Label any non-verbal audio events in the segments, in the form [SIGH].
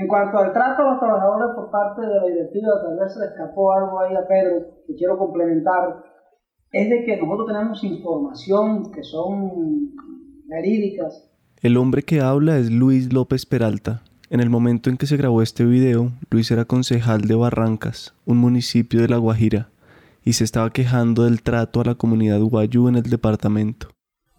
En cuanto al trato a los trabajadores por parte de la directiva, tal vez se le escapó algo ahí a Pedro que quiero complementar, es de que nosotros tenemos información que son verídicas. El hombre que habla es Luis López Peralta. En el momento en que se grabó este video, Luis era concejal de Barrancas, un municipio de La Guajira, y se estaba quejando del trato a la comunidad guayú en el departamento.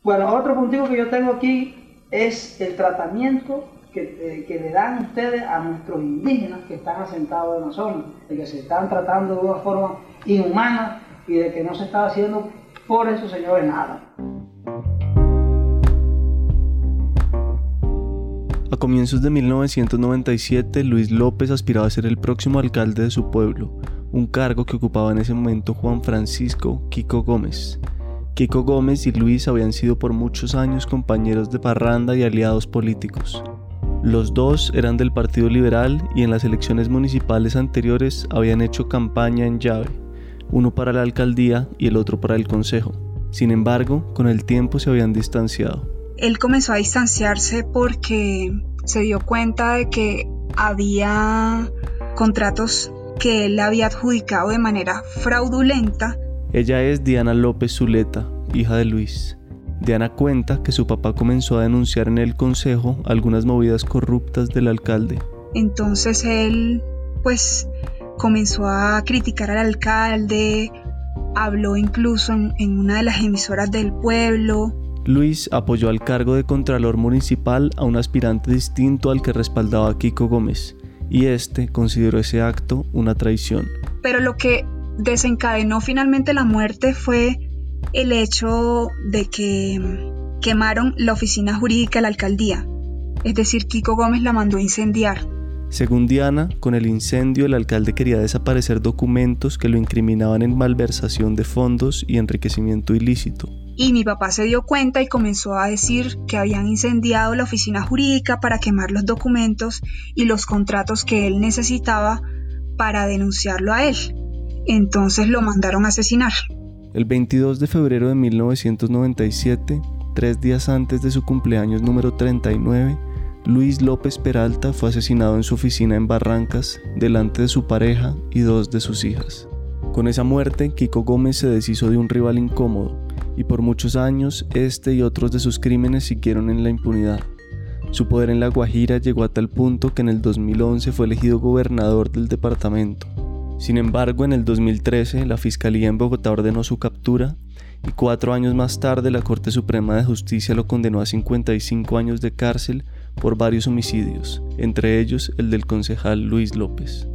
Bueno, otro punto que yo tengo aquí es el tratamiento eh, que, le dan ustedes a nuestros indígenas que están asentados en la zona, de que se están tratando de una forma inhumana y de que no se está haciendo por esos señores nada. A comienzos de 1997, Luis López aspiraba a ser el próximo alcalde de su pueblo, un cargo que ocupaba en ese momento Juan Francisco Kiko Gómez. Kiko Gómez y Luis habían sido por muchos años compañeros de parranda y aliados políticos. Los dos eran del Partido Liberal y en las elecciones municipales anteriores habían hecho campaña en llave, uno para la alcaldía y el otro para el consejo. Sin embargo, con el tiempo se habían distanciado. Él comenzó a distanciarse porque se dio cuenta de que había contratos que él había adjudicado de manera fraudulenta. Ella es Diana López Zuleta, hija de Luis. Diana cuenta que su papá comenzó a denunciar en el consejo algunas movidas corruptas del alcalde. Entonces él, pues, comenzó a criticar al alcalde, habló incluso en, una de las emisoras del pueblo. Luis apoyó al cargo de Contralor Municipal a un aspirante distinto al que respaldaba a Kiko Gómez, y este consideró ese acto una traición. Pero lo que desencadenó finalmente la muerte fue el hecho de que quemaron la oficina jurídica de la alcaldía. Es decir, Kiko Gómez la mandó a incendiar. Según Diana, con el incendio el alcalde quería desaparecer documentos que lo incriminaban en malversación de fondos y enriquecimiento ilícito. Y mi papá se dio cuenta y comenzó a decir que habían incendiado la oficina jurídica para quemar los documentos y los contratos que él necesitaba para denunciarlo a él. Entonces lo mandaron a asesinar. El 22 de febrero de 1997, tres días antes de su cumpleaños número 39, Luis López Peralta fue asesinado en su oficina en Barrancas, delante de su pareja y dos de sus hijas. Con esa muerte, Kiko Gómez se deshizo de un rival incómodo, y por muchos años este y otros de sus crímenes siguieron en la impunidad. Su poder en La Guajira llegó a tal punto que en el 2011 fue elegido gobernador del departamento. Sin embargo, en el 2013 la Fiscalía en Bogotá ordenó su captura y cuatro años más tarde la Corte Suprema de Justicia lo condenó a 55 años de cárcel por varios homicidios, entre ellos el del concejal Luis López.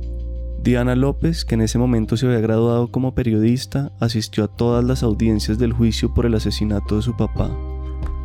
Diana López, que en ese momento se había graduado como periodista, asistió a todas las audiencias del juicio por el asesinato de su papá.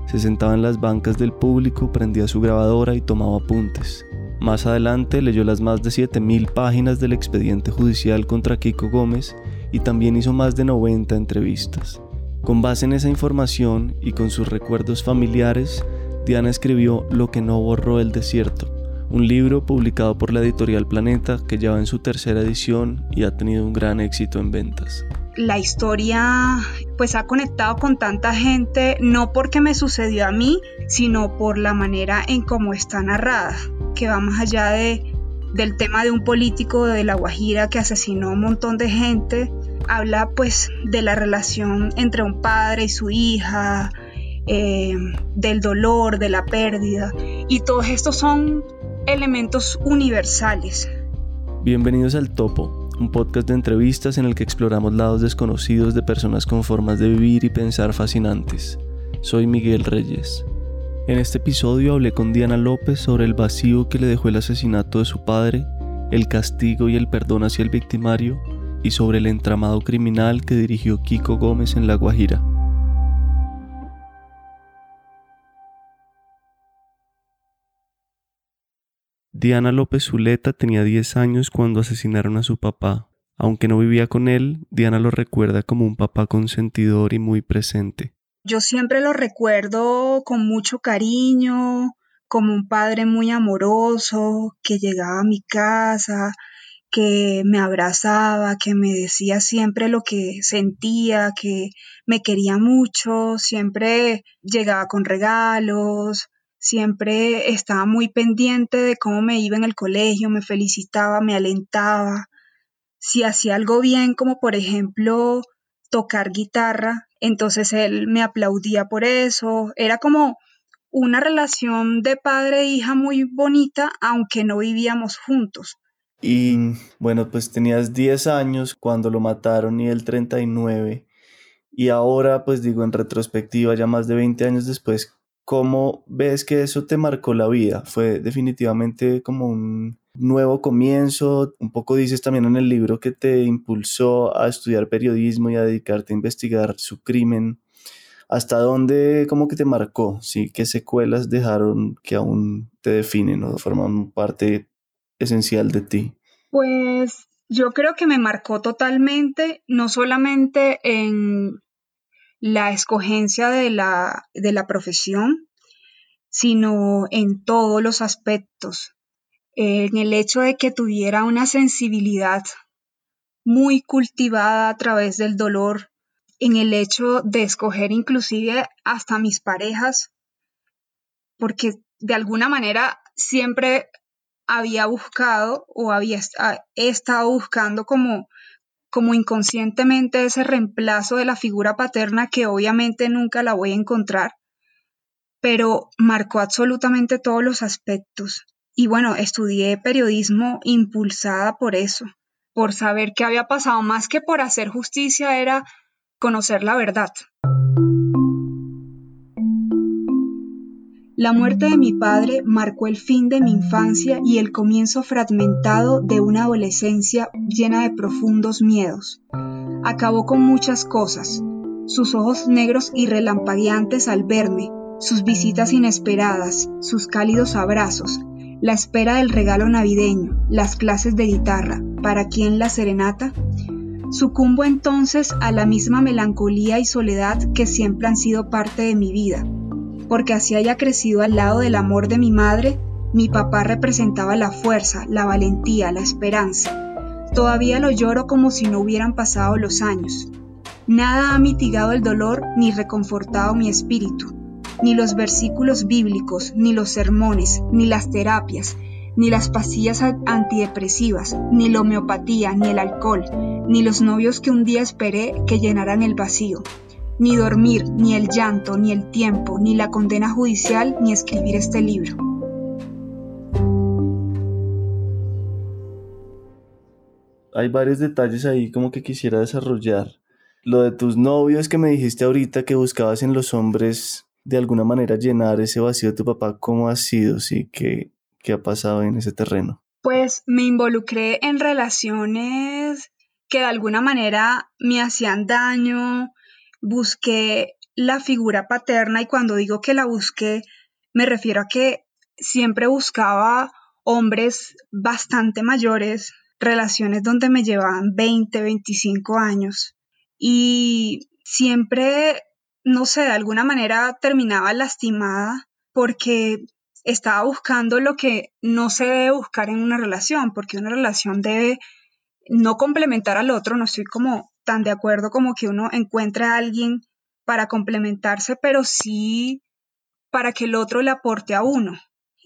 Se sentaba en las bancas del público, prendía su grabadora y tomaba apuntes. Más adelante leyó las más de 7.000 páginas del expediente judicial contra Kiko Gómez y también hizo más de 90 entrevistas. Con base en esa información y con sus recuerdos familiares, Diana escribió Lo que no borró el desierto, un libro publicado por la editorial Planeta que lleva en su tercera edición y ha tenido un gran éxito en ventas. La historia pues ha conectado con tanta gente no porque me sucedió a mí, sino por la manera en cómo está narrada que va más allá de, del tema de un político de La Guajira que asesinó a un montón de gente. Habla pues de la relación entre un padre y su hija, eh, del dolor, de la pérdida. Y todos estos son elementos universales. Bienvenidos al Topo, un podcast de entrevistas en el que exploramos lados desconocidos de personas con formas de vivir y pensar fascinantes. Soy Miguel Reyes. En este episodio hablé con Diana López sobre el vacío que le dejó el asesinato de su padre, el castigo y el perdón hacia el victimario, y sobre el entramado criminal que dirigió Kiko Gómez en La Guajira. Diana López Zuleta tenía 10 años cuando asesinaron a su papá. Aunque no vivía con él, Diana lo recuerda como un papá consentidor y muy presente. Yo siempre lo recuerdo con mucho cariño, como un padre muy amoroso, que llegaba a mi casa, que me abrazaba, que me decía siempre lo que sentía, que me quería mucho, siempre llegaba con regalos, siempre estaba muy pendiente de cómo me iba en el colegio, me felicitaba, me alentaba. Si hacía algo bien, como por ejemplo tocar guitarra, entonces él me aplaudía por eso. Era como una relación de padre e hija muy bonita, aunque no vivíamos juntos. Y bueno, pues tenías 10 años cuando lo mataron y el 39. Y ahora, pues digo, en retrospectiva, ya más de 20 años después, ¿cómo ves que eso te marcó la vida? Fue definitivamente como un nuevo comienzo. Un poco dices también en el libro que te impulsó a estudiar periodismo y a dedicarte a investigar su crimen. ¿Hasta dónde como que te marcó? ¿Sí? ¿Qué secuelas dejaron que aún te definen o forman parte esencial de ti? Pues yo creo que me marcó totalmente, no solamente en la escogencia de la, de la profesión, sino en todos los aspectos, en el hecho de que tuviera una sensibilidad muy cultivada a través del dolor, en el hecho de escoger inclusive hasta mis parejas, porque de alguna manera siempre había buscado o había estado buscando como, como inconscientemente ese reemplazo de la figura paterna que obviamente nunca la voy a encontrar, pero marcó absolutamente todos los aspectos. Y bueno, estudié periodismo impulsada por eso, por saber qué había pasado, más que por hacer justicia era conocer la verdad. La muerte de mi padre marcó el fin de mi infancia y el comienzo fragmentado de una adolescencia llena de profundos miedos. Acabó con muchas cosas, sus ojos negros y relampagueantes al verme, sus visitas inesperadas, sus cálidos abrazos, la espera del regalo navideño, las clases de guitarra, para quien la serenata. Sucumbo entonces a la misma melancolía y soledad que siempre han sido parte de mi vida, porque así haya crecido al lado del amor de mi madre, mi papá representaba la fuerza, la valentía, la esperanza. Todavía lo lloro como si no hubieran pasado los años. Nada ha mitigado el dolor ni reconfortado mi espíritu, ni los versículos bíblicos, ni los sermones, ni las terapias, ni las pastillas antidepresivas, ni la homeopatía, ni el alcohol, ni los novios que un día esperé que llenaran el vacío ni dormir, ni el llanto, ni el tiempo, ni la condena judicial, ni escribir este libro. Hay varios detalles ahí como que quisiera desarrollar. Lo de tus novios que me dijiste ahorita que buscabas en los hombres de alguna manera llenar ese vacío de tu papá, ¿cómo ha sido? Sí, ¿qué, qué ha pasado en ese terreno? Pues me involucré en relaciones que de alguna manera me hacían daño, busqué la figura paterna y cuando digo que la busqué, me refiero a que siempre buscaba hombres bastante mayores, relaciones donde me llevaban 20, 25 años. Y siempre, no sé, de alguna manera terminaba lastimada porque estaba buscando lo que no se debe buscar en una relación, porque una relación debe no complementar al otro, no estoy como tan de acuerdo como que uno encuentre a alguien para complementarse, pero sí para que el otro le aporte a uno.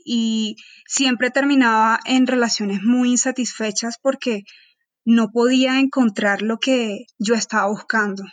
Y siempre terminaba en relaciones muy insatisfechas porque no podía encontrar lo que yo estaba buscando,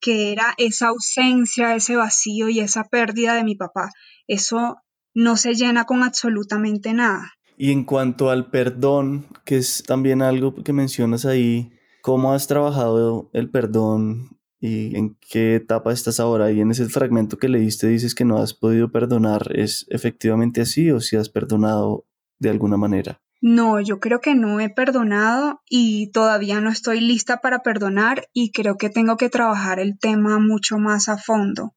que era esa ausencia, ese vacío y esa pérdida de mi papá. Eso no se llena con absolutamente nada. Y en cuanto al perdón, que es también algo que mencionas ahí, ¿Cómo has trabajado el perdón y en qué etapa estás ahora? Y en ese fragmento que leíste dices que no has podido perdonar. ¿Es efectivamente así o si has perdonado de alguna manera? No, yo creo que no he perdonado y todavía no estoy lista para perdonar y creo que tengo que trabajar el tema mucho más a fondo.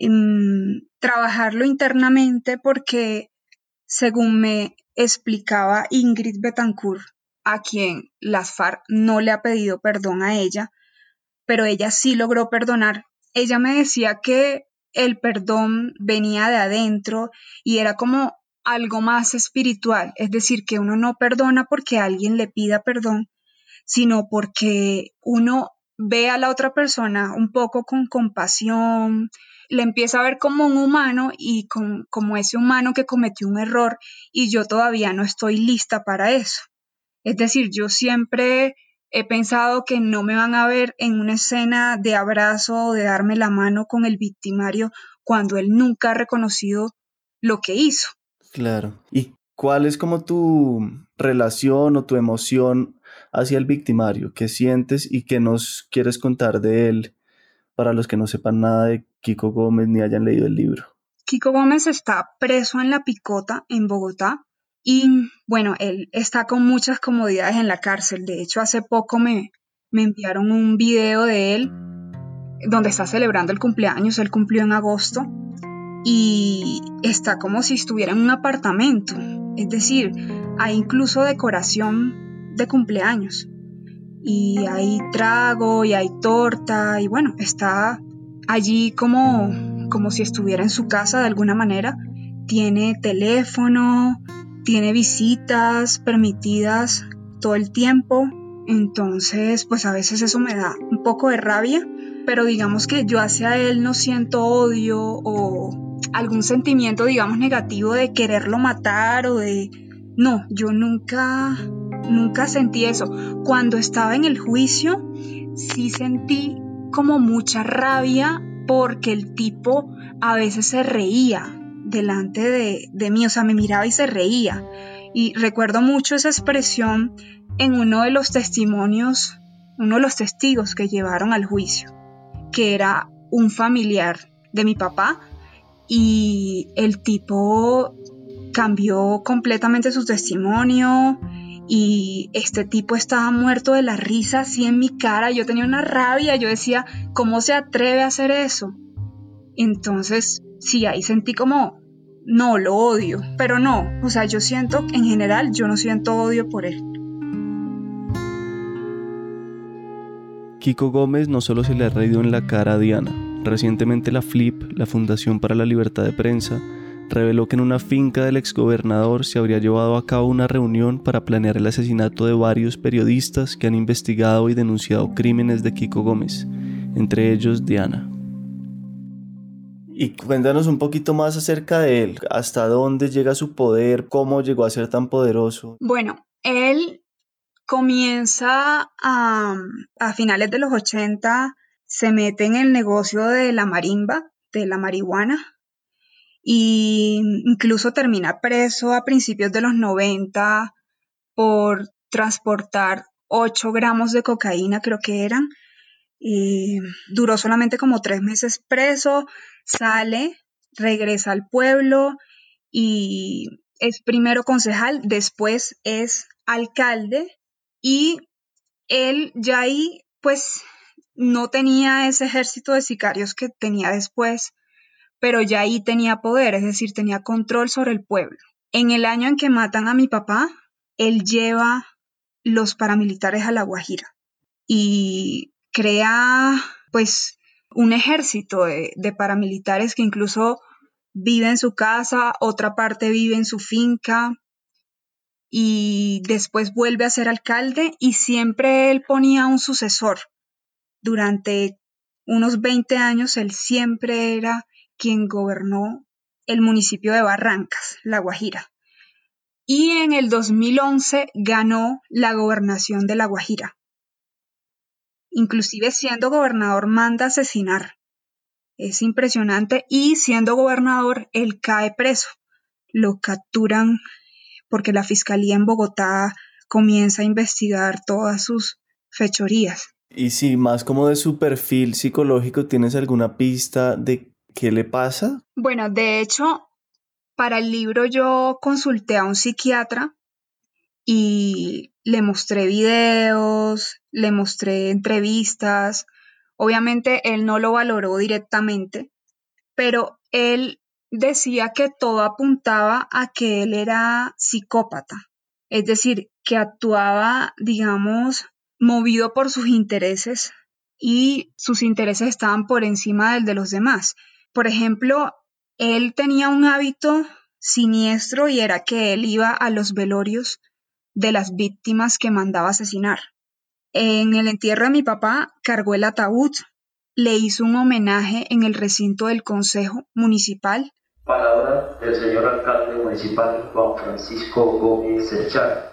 Mm, trabajarlo internamente porque, según me explicaba Ingrid Betancourt, a quien las FARC no le ha pedido perdón a ella, pero ella sí logró perdonar. Ella me decía que el perdón venía de adentro y era como algo más espiritual, es decir, que uno no perdona porque alguien le pida perdón, sino porque uno ve a la otra persona un poco con compasión, le empieza a ver como un humano y como ese humano que cometió un error y yo todavía no estoy lista para eso. Es decir, yo siempre he pensado que no me van a ver en una escena de abrazo o de darme la mano con el victimario cuando él nunca ha reconocido lo que hizo. Claro. ¿Y cuál es como tu relación o tu emoción hacia el victimario? ¿Qué sientes y qué nos quieres contar de él para los que no sepan nada de Kiko Gómez ni hayan leído el libro? Kiko Gómez está preso en La Picota, en Bogotá, y bueno, él está con muchas comodidades en la cárcel. De hecho, hace poco me, me enviaron un video de él donde está celebrando el cumpleaños. Él cumplió en agosto y está como si estuviera en un apartamento. Es decir, hay incluso decoración de cumpleaños. Y hay trago y hay torta y bueno, está allí como, como si estuviera en su casa de alguna manera. Tiene teléfono, tiene visitas permitidas todo el tiempo, entonces pues a veces eso me da un poco de rabia, pero digamos que yo hacia él no siento odio o algún sentimiento digamos negativo de quererlo matar o de... No, yo nunca, nunca sentí eso. Cuando estaba en el juicio, sí sentí como mucha rabia porque el tipo a veces se reía delante de, mí, o sea, me miraba y se reía. Y recuerdo mucho esa expresión en uno de los testimonios, uno de los testigos que llevaron al juicio, que era un familiar de mi papá y el tipo cambió completamente su testimonio y este tipo estaba muerto de la risa así en mi cara, yo tenía una rabia, yo decía, ¿cómo se atreve a hacer eso? Entonces, sí, ahí sentí como, no, lo odio, pero no, o sea, yo siento, en general, yo no siento odio por él. Kiko Gómez no solo se le ha reído en la cara a Diana. Recientemente la FLIP, la Fundación para la Libertad de Prensa, reveló que en una finca del exgobernador se habría llevado a cabo una reunión para planear el asesinato de varios periodistas que han investigado y denunciado crímenes de Kiko Gómez, entre ellos Diana. Y cuéntanos un poquito más acerca de él, hasta dónde llega su poder, cómo llegó a ser tan poderoso. Bueno, él comienza a, a finales de los 80, se mete en el negocio de la marimba, de la marihuana, y incluso termina preso a principios de los 90 por transportar 8 gramos de cocaína, creo que eran, y duró solamente como tres meses preso, sale, regresa al pueblo y es primero concejal, después es alcalde y él ya ahí pues no tenía ese ejército de sicarios que tenía después, pero ya ahí tenía poder, es decir, tenía control sobre el pueblo. En el año en que matan a mi papá, él lleva los paramilitares a La Guajira y crea pues un ejército de, paramilitares que incluso vive en su casa, otra parte vive en su finca y después vuelve a ser alcalde y siempre él ponía un sucesor. Durante unos 20 años él siempre era quien gobernó el municipio de Barrancas, La Guajira. Y en el 2011 ganó la gobernación de La Guajira inclusive siendo gobernador manda asesinar. Es impresionante y siendo gobernador él cae preso. Lo capturan porque la fiscalía en Bogotá comienza a investigar todas sus fechorías. Y si más como de su perfil psicológico, ¿tienes alguna pista de qué le pasa? Bueno, de hecho, para el libro yo consulté a un psiquiatra y le mostré videos, le mostré entrevistas. Obviamente él no lo valoró directamente, pero él decía que todo apuntaba a que él era psicópata, es decir, que actuaba, digamos, movido por sus intereses y sus intereses estaban por encima del de los demás. Por ejemplo, él tenía un hábito siniestro y era que él iba a los velorios de las víctimas que mandaba asesinar. En el entierro de mi papá cargó el ataúd, le hizo un homenaje en el recinto del Consejo Municipal. Palabra del señor alcalde municipal Juan Francisco Gómez Echar.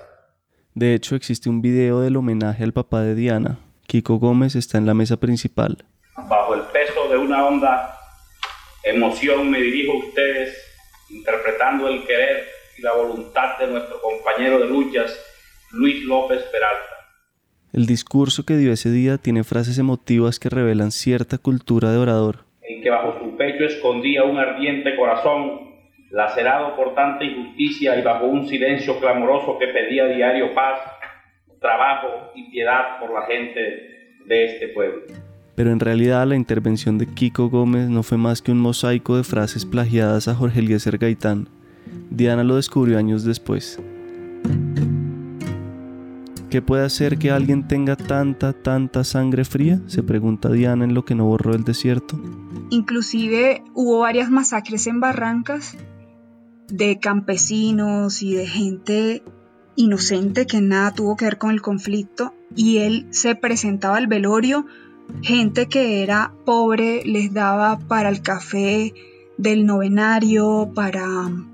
De hecho, existe un video del homenaje al papá de Diana. Kiko Gómez está en la mesa principal. Bajo el peso de una honda emoción me dirijo a ustedes interpretando el querer y la voluntad de nuestro compañero de luchas, Luis López Peralta. El discurso que dio ese día tiene frases emotivas que revelan cierta cultura de orador. En que bajo su pecho escondía un ardiente corazón, lacerado por tanta injusticia y bajo un silencio clamoroso que pedía diario paz, trabajo y piedad por la gente de este pueblo. Pero en realidad la intervención de Kiko Gómez no fue más que un mosaico de frases plagiadas a Jorge Eliezer Gaitán. Diana lo descubrió años después. ¿Qué puede hacer que alguien tenga tanta, tanta sangre fría? Se pregunta Diana en lo que no borró el desierto. Inclusive hubo varias masacres en Barrancas de campesinos y de gente inocente que nada tuvo que ver con el conflicto y él se presentaba al velorio, gente que era pobre les daba para el café del novenario, para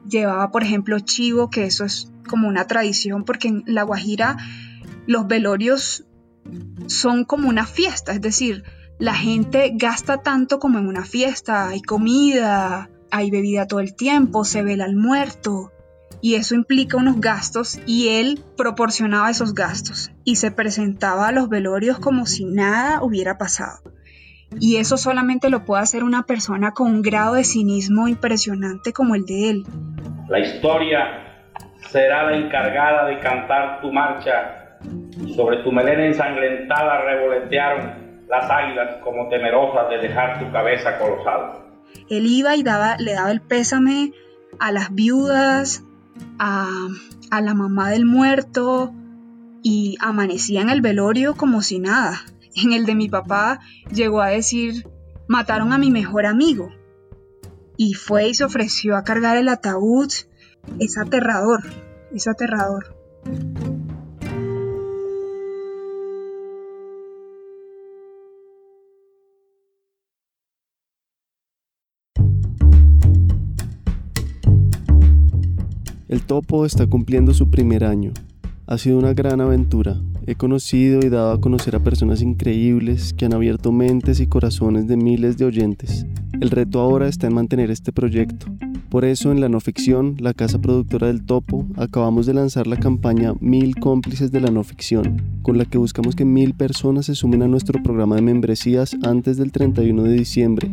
llevaba por ejemplo chivo, que eso es como una tradición porque en La Guajira los velorios son como una fiesta, es decir, la gente gasta tanto como en una fiesta, hay comida, hay bebida todo el tiempo, se vela al muerto y eso implica unos gastos y él proporcionaba esos gastos y se presentaba a los velorios como si nada hubiera pasado. Y eso solamente lo puede hacer una persona con un grado de cinismo impresionante como el de él. La historia será la encargada de cantar tu marcha. Sobre tu melena ensangrentada revolotearon las águilas como temerosas de dejar tu cabeza colosal. Él iba y daba, le daba el pésame a las viudas, a, a la mamá del muerto y amanecía en el velorio como si nada. En el de mi papá llegó a decir, mataron a mi mejor amigo. Y fue y se ofreció a cargar el ataúd. Es aterrador, es aterrador. El topo está cumpliendo su primer año. Ha sido una gran aventura. He conocido y dado a conocer a personas increíbles que han abierto mentes y corazones de miles de oyentes. El reto ahora está en mantener este proyecto. Por eso en la no ficción, la casa productora del Topo, acabamos de lanzar la campaña Mil cómplices de la no ficción, con la que buscamos que mil personas se sumen a nuestro programa de membresías antes del 31 de diciembre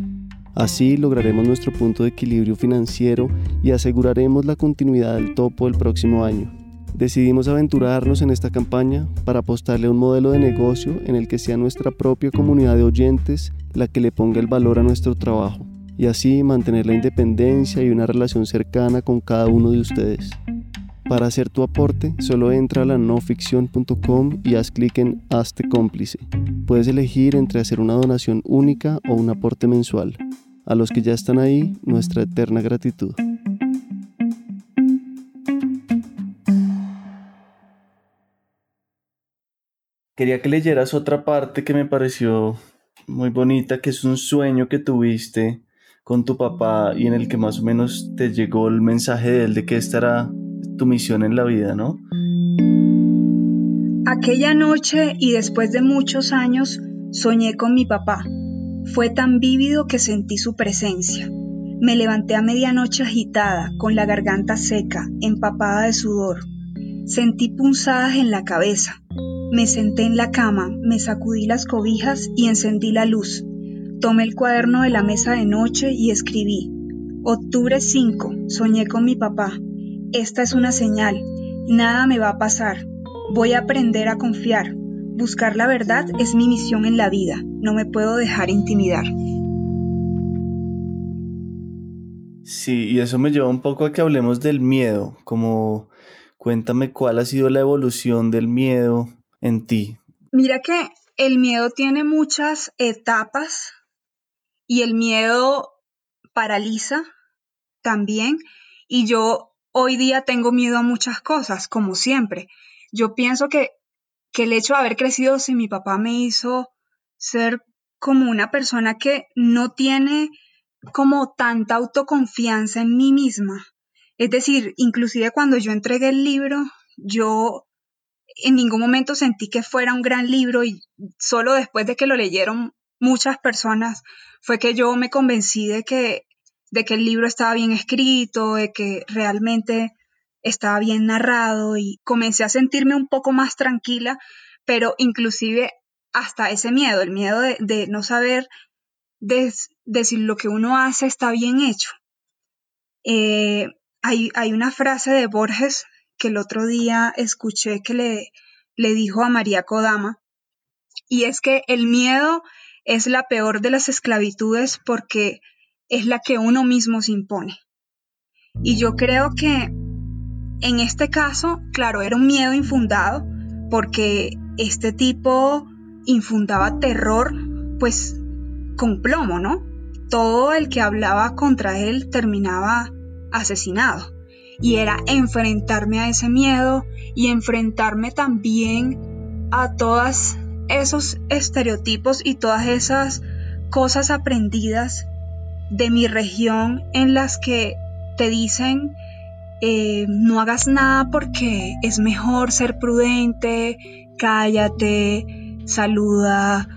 Así lograremos nuestro punto de equilibrio financiero y aseguraremos la continuidad del topo el próximo año. Decidimos aventurarnos en esta campaña para apostarle a un modelo de negocio en el que sea nuestra propia comunidad de oyentes la que le ponga el valor a nuestro trabajo y así mantener la independencia y una relación cercana con cada uno de ustedes. Para hacer tu aporte, solo entra a la noficción.com y haz clic en Hazte cómplice. Puedes elegir entre hacer una donación única o un aporte mensual. A los que ya están ahí, nuestra eterna gratitud. Quería que leyeras otra parte que me pareció muy bonita, que es un sueño que tuviste con tu papá y en el que más o menos te llegó el mensaje de él de que esta era tu misión en la vida, ¿no? Aquella noche y después de muchos años soñé con mi papá. Fue tan vívido que sentí su presencia. Me levanté a medianoche agitada, con la garganta seca, empapada de sudor. Sentí punzadas en la cabeza. Me senté en la cama, me sacudí las cobijas y encendí la luz. Tomé el cuaderno de la mesa de noche y escribí. Octubre 5. Soñé con mi papá. Esta es una señal. Nada me va a pasar. Voy a aprender a confiar. Buscar la verdad es mi misión en la vida. No me puedo dejar intimidar. Sí, y eso me lleva un poco a que hablemos del miedo, como cuéntame cuál ha sido la evolución del miedo en ti. Mira que el miedo tiene muchas etapas y el miedo paraliza también y yo hoy día tengo miedo a muchas cosas, como siempre. Yo pienso que que el hecho de haber crecido sin mi papá me hizo ser como una persona que no tiene como tanta autoconfianza en mí misma. Es decir, inclusive cuando yo entregué el libro, yo en ningún momento sentí que fuera un gran libro y solo después de que lo leyeron muchas personas fue que yo me convencí de que, de que el libro estaba bien escrito, de que realmente estaba bien narrado y comencé a sentirme un poco más tranquila, pero inclusive hasta ese miedo, el miedo de, no saber de, si lo que uno hace está bien hecho. Eh, hay, hay, una frase de Borges que el otro día escuché que le, le dijo a María Kodama, y es que el miedo es la peor de las esclavitudes porque es la que uno mismo se impone. Y yo creo que en este caso, claro, era un miedo infundado porque este tipo infundaba terror, pues con plomo, ¿no? Todo el que hablaba contra él terminaba asesinado. Y era enfrentarme a ese miedo y enfrentarme también a todos esos estereotipos y todas esas cosas aprendidas de mi región en las que te dicen eh, no hagas nada porque es mejor ser prudente, cállate, saluda.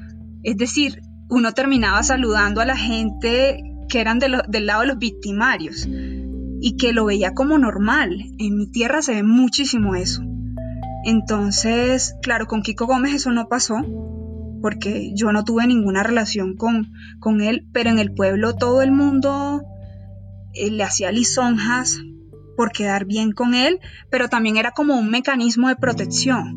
Es decir, uno terminaba saludando a la gente que eran del lado de los victimarios y que lo veía como normal. En mi tierra se ve muchísimo eso. Entonces, claro, con Kiko Gómez eso no pasó, porque yo no tuve ninguna relación con, con él, pero en el pueblo todo el mundo eh, le hacía lisonjas por quedar bien con él, pero también era como un mecanismo de protección.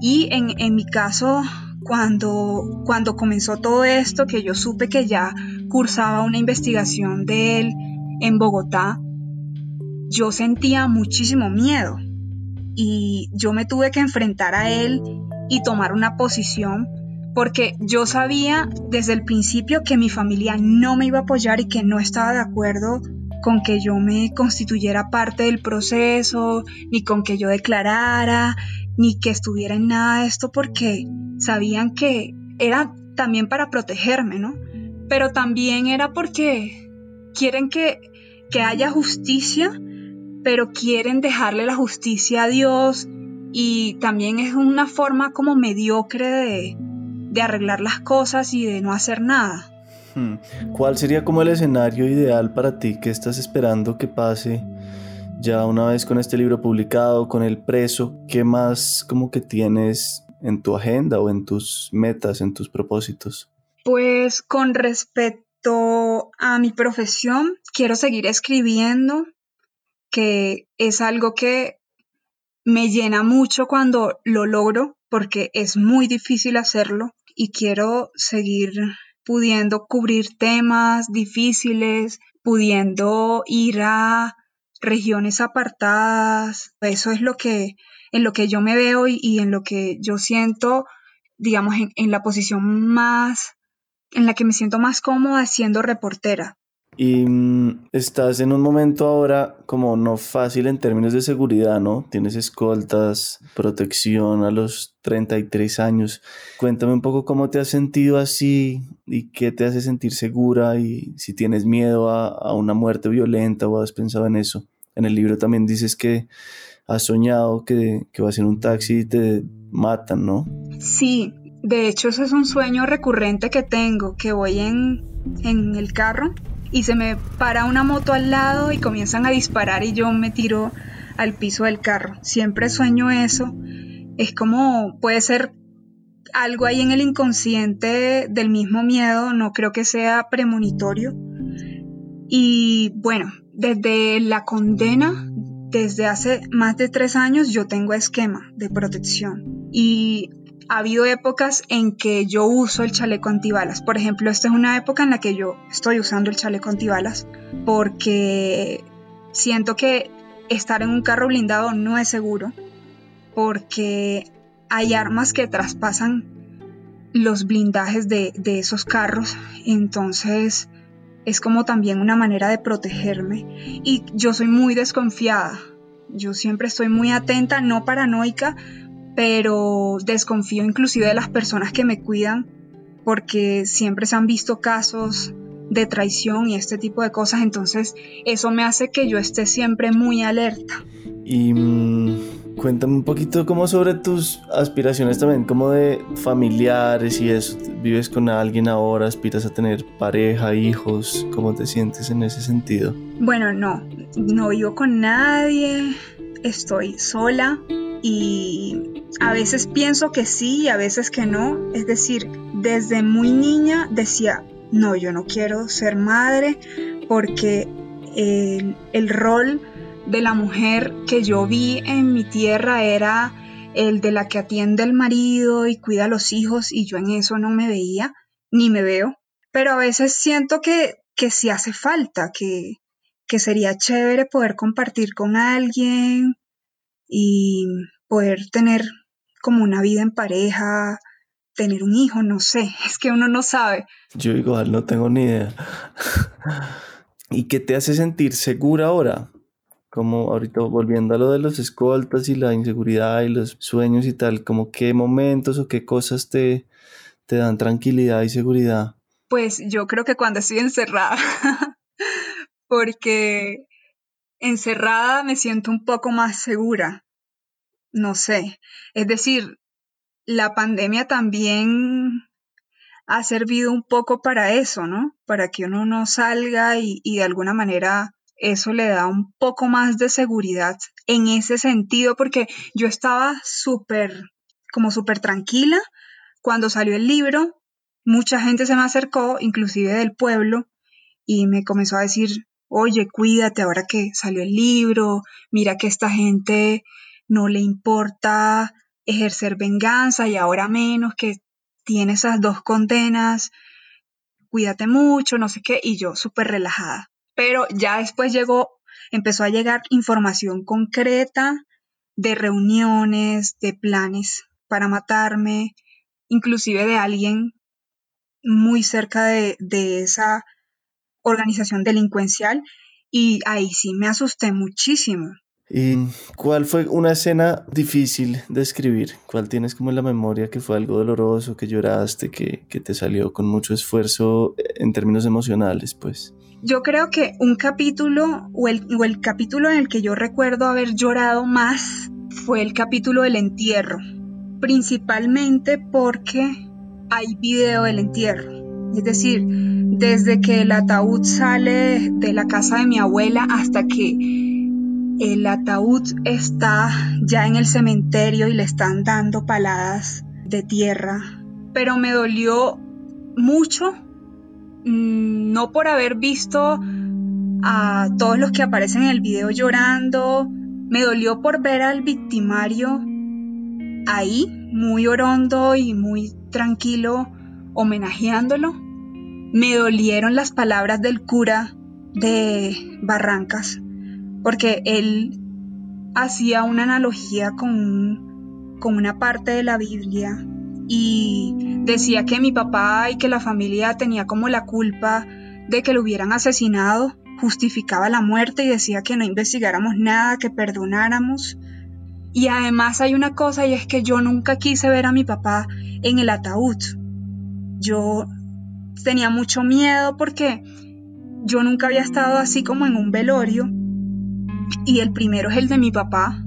Y en, mi caso, cuando, cuando comenzó todo esto, que yo supe que ya cursaba una investigación de él en Bogotá, yo sentía muchísimo miedo y yo me tuve que enfrentar a él y tomar una posición porque yo sabía desde el principio que mi familia no me iba a apoyar y que no estaba de acuerdo con que yo me constituyera parte del proceso, ni con que yo declarara, ni que estuviera en nada de esto, porque sabían que era también para protegerme, ¿no? Pero también era porque quieren que, que haya justicia, pero quieren dejarle la justicia a Dios y también es una forma como mediocre de, de arreglar las cosas y de no hacer nada. Hmm. ¿Cuál sería como el escenario ideal para ti que estás esperando que pase ya una vez con este libro publicado, con el preso? ¿Qué más como que tienes en tu agenda o en tus metas, en tus propósitos? Pues con respecto a mi profesión, quiero seguir escribiendo, que es algo que me llena mucho cuando lo logro, porque es muy difícil hacerlo y quiero seguir pudiendo cubrir temas difíciles, pudiendo ir a regiones apartadas. Eso es lo que, en lo que yo me veo y, en lo que yo siento, digamos, en, en la posición más, en la que me siento más cómoda siendo reportera. Y mm, estás en un momento ahora como no fácil en términos de seguridad, ¿no? Tienes escoltas, protección a los 33 años. Cuéntame un poco cómo te has sentido así y qué te hace sentir segura y si tienes miedo a, una muerte violenta o has pensado en eso. En el libro también dices que has soñado que, que vas en un taxi y te matan, ¿no? Sí, de hecho ese es un sueño recurrente que tengo, que voy en, en el carro y se me para una moto al lado y comienzan a disparar y yo me tiro al piso del carro. Siempre sueño eso. Es como puede ser algo ahí en el inconsciente del mismo miedo, no creo que sea premonitorio. Y bueno, desde la condena, desde hace más de tres años, yo tengo esquema de protección. Y ha habido épocas en que yo uso el chaleco antibalas. Por ejemplo, esta es una época en la que yo estoy usando el chaleco antibalas porque siento que estar en un carro blindado no es seguro porque hay armas que traspasan los blindajes de, de esos carros. Entonces es como también una manera de protegerme. Y yo soy muy desconfiada. Yo siempre estoy muy atenta, no paranoica, pero desconfío inclusive de las personas que me cuidan porque siempre se han visto casos de traición y este tipo de cosas, entonces eso me hace que yo esté siempre muy alerta. Y mm, cuéntame un poquito como sobre tus aspiraciones también, como de familiares y eso. ¿Vives con alguien ahora? ¿Aspiras a tener pareja, hijos? ¿Cómo te sientes en ese sentido? Bueno, no, no vivo con nadie, estoy sola y a veces pienso que sí y a veces que no. Es decir, desde muy niña decía, no, yo no quiero ser madre porque el, el rol de la mujer que yo vi en mi tierra era el de la que atiende al marido y cuida a los hijos y yo en eso no me veía ni me veo. Pero a veces siento que, que sí hace falta, que, que sería chévere poder compartir con alguien y poder tener como una vida en pareja, tener un hijo, no sé, [LAUGHS] es que uno no sabe. Yo igual no tengo ni idea. [LAUGHS] ¿Y qué te hace sentir segura ahora? Como ahorita volviendo a lo de los escoltas y la inseguridad y los sueños y tal, como qué momentos o qué cosas te, te dan tranquilidad y seguridad. Pues yo creo que cuando estoy encerrada, [LAUGHS] porque encerrada me siento un poco más segura. No sé, es decir, la pandemia también ha servido un poco para eso, ¿no? Para que uno no salga y, de alguna manera eso le da un poco más de seguridad en ese sentido, porque yo estaba súper, como súper tranquila cuando salió el libro. Mucha gente se me acercó, inclusive del pueblo, y me comenzó a decir, oye, cuídate ahora que salió el libro, mira que esta gente no le importa ejercer venganza y ahora menos que tiene esas dos condenas, cuídate mucho, no sé qué, y yo súper relajada. Pero ya después llegó, empezó a llegar información concreta de reuniones, de planes para matarme, inclusive de alguien muy cerca de, de esa organización delincuencial y ahí sí me asusté muchísimo. ¿Y cuál fue una escena difícil de escribir? ¿Cuál tienes como en la memoria que fue algo doloroso, que lloraste, que, que te salió con mucho esfuerzo en términos emocionales, pues? Yo creo que un capítulo o el, o el capítulo en el que yo recuerdo haber llorado más fue el capítulo del entierro, principalmente porque hay video del entierro. Es decir, desde que el ataúd sale de la casa de mi abuela hasta que el ataúd está ya en el cementerio y le están dando paladas de tierra, pero me dolió mucho, mm, no por haber visto a todos los que aparecen en el video llorando, me dolió por ver al victimario ahí, muy orondo y muy tranquilo, homenajeándolo. Me dolieron las palabras del cura de Barrancas, porque él hacía una analogía con, con una parte de la Biblia y decía que mi papá y que la familia tenía como la culpa de que lo hubieran asesinado, justificaba la muerte y decía que no investigáramos nada, que perdonáramos. Y además hay una cosa y es que yo nunca quise ver a mi papá en el ataúd. Yo tenía mucho miedo porque yo nunca había estado así como en un velorio y el primero es el de mi papá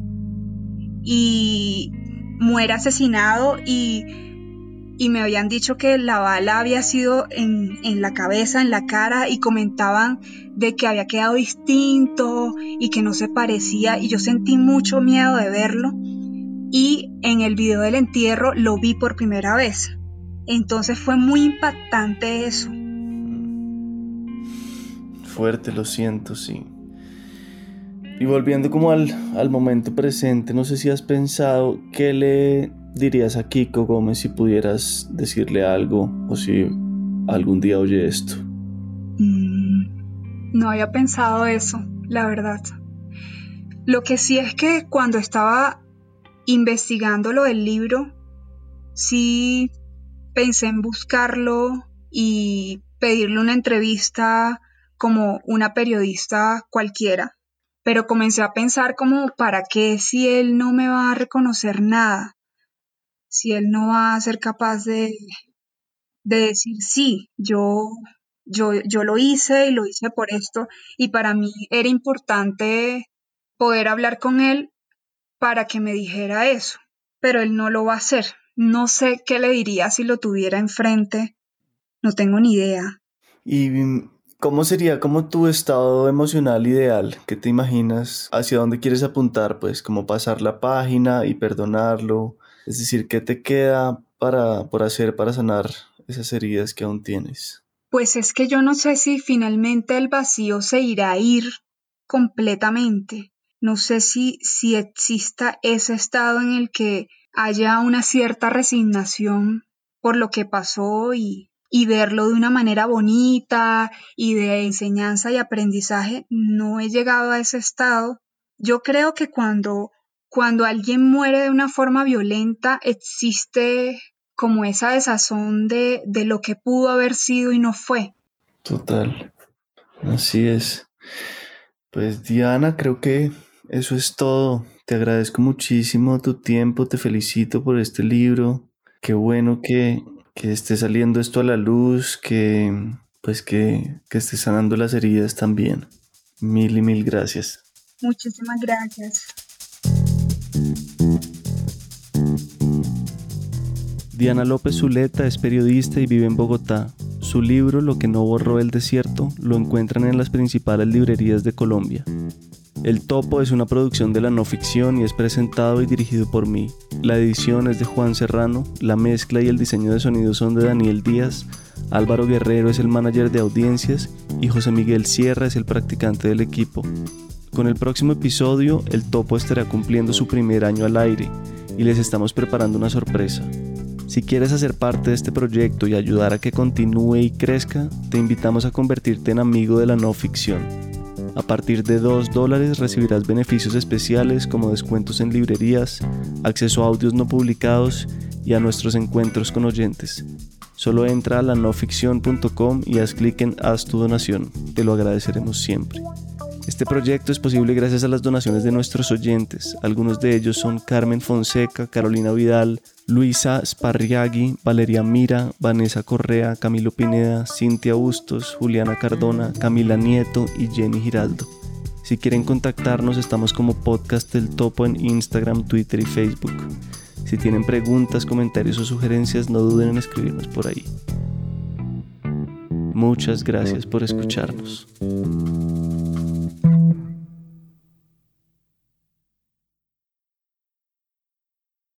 y muere asesinado y, y me habían dicho que la bala había sido en, en, la cabeza, en la cara y comentaban de que había quedado distinto y que no se parecía y yo sentí mucho miedo de verlo y en el video del entierro lo vi por primera vez. Entonces fue muy impactante eso. Fuerte, lo siento, sí. Y volviendo como al, al, momento presente, no sé si has pensado qué le dirías a Kiko Gómez si pudieras decirle algo o si algún día oye esto. Mm, no había pensado eso, la verdad. Lo que sí es que cuando estaba investigando lo del libro, sí pensé en buscarlo y pedirle una entrevista como una periodista cualquiera pero comencé a pensar como, ¿para qué si él no me va a reconocer nada? si él no va a ser capaz de, de decir sí, yo, yo, yo lo hice y lo hice por esto, y para mí era importante poder hablar con él para que me dijera eso, pero él no lo va a hacer. No sé qué le diría si lo tuviera enfrente, no tengo ni idea. ¿Y cómo sería como tu estado emocional ideal? ¿Qué te imaginas? ¿Hacia dónde quieres apuntar? Pues como pasar la página y perdonarlo. Es decir, ¿qué te queda para, por hacer para sanar esas heridas que aún tienes? Pues es que yo no sé si finalmente el vacío se irá a ir completamente. No sé si, si exista ese estado en el que haya una cierta resignación por lo que pasó y, y verlo de una manera bonita y de enseñanza y aprendizaje, no he llegado a ese estado. Yo creo que cuando, cuando alguien muere de una forma violenta, existe como esa desazón de, de lo que pudo haber sido y no fue. Total, así es. Pues Diana, creo que eso es todo. Te agradezco muchísimo tu tiempo, te felicito por este libro. Qué bueno que, que esté saliendo esto a la luz, que pues que, que esté sanando las heridas también. Mil y mil gracias. Muchísimas gracias. Diana López Zuleta es periodista y vive en Bogotá. Su libro Lo que no borró el desierto lo encuentran en las principales librerías de Colombia. El Topo es una producción de la no ficción y es presentado y dirigido por mí. La edición es de Juan Serrano, la mezcla y el diseño de sonido son de Daniel Díaz, Álvaro Guerrero es el manager de audiencias y José Miguel Sierra es el practicante del equipo. Con el próximo episodio, el Topo estará cumpliendo su primer año al aire y les estamos preparando una sorpresa. Si quieres hacer parte de este proyecto y ayudar a que continúe y crezca, te invitamos a convertirte en amigo de la no ficción. A partir de 2 dólares recibirás beneficios especiales como descuentos en librerías, acceso a audios no publicados y a nuestros encuentros con oyentes. Solo entra a lanoficción.com y haz clic en Haz tu donación. Te lo agradeceremos siempre. Este proyecto es posible gracias a las donaciones de nuestros oyentes. Algunos de ellos son Carmen Fonseca, Carolina Vidal, Luisa Sparriagui, Valeria Mira, Vanessa Correa, Camilo Pineda, Cintia Bustos, Juliana Cardona, Camila Nieto y Jenny Giraldo. Si quieren contactarnos, estamos como Podcast del Topo en Instagram, Twitter y Facebook. Si tienen preguntas, comentarios o sugerencias, no duden en escribirnos por ahí. Muchas gracias por escucharnos.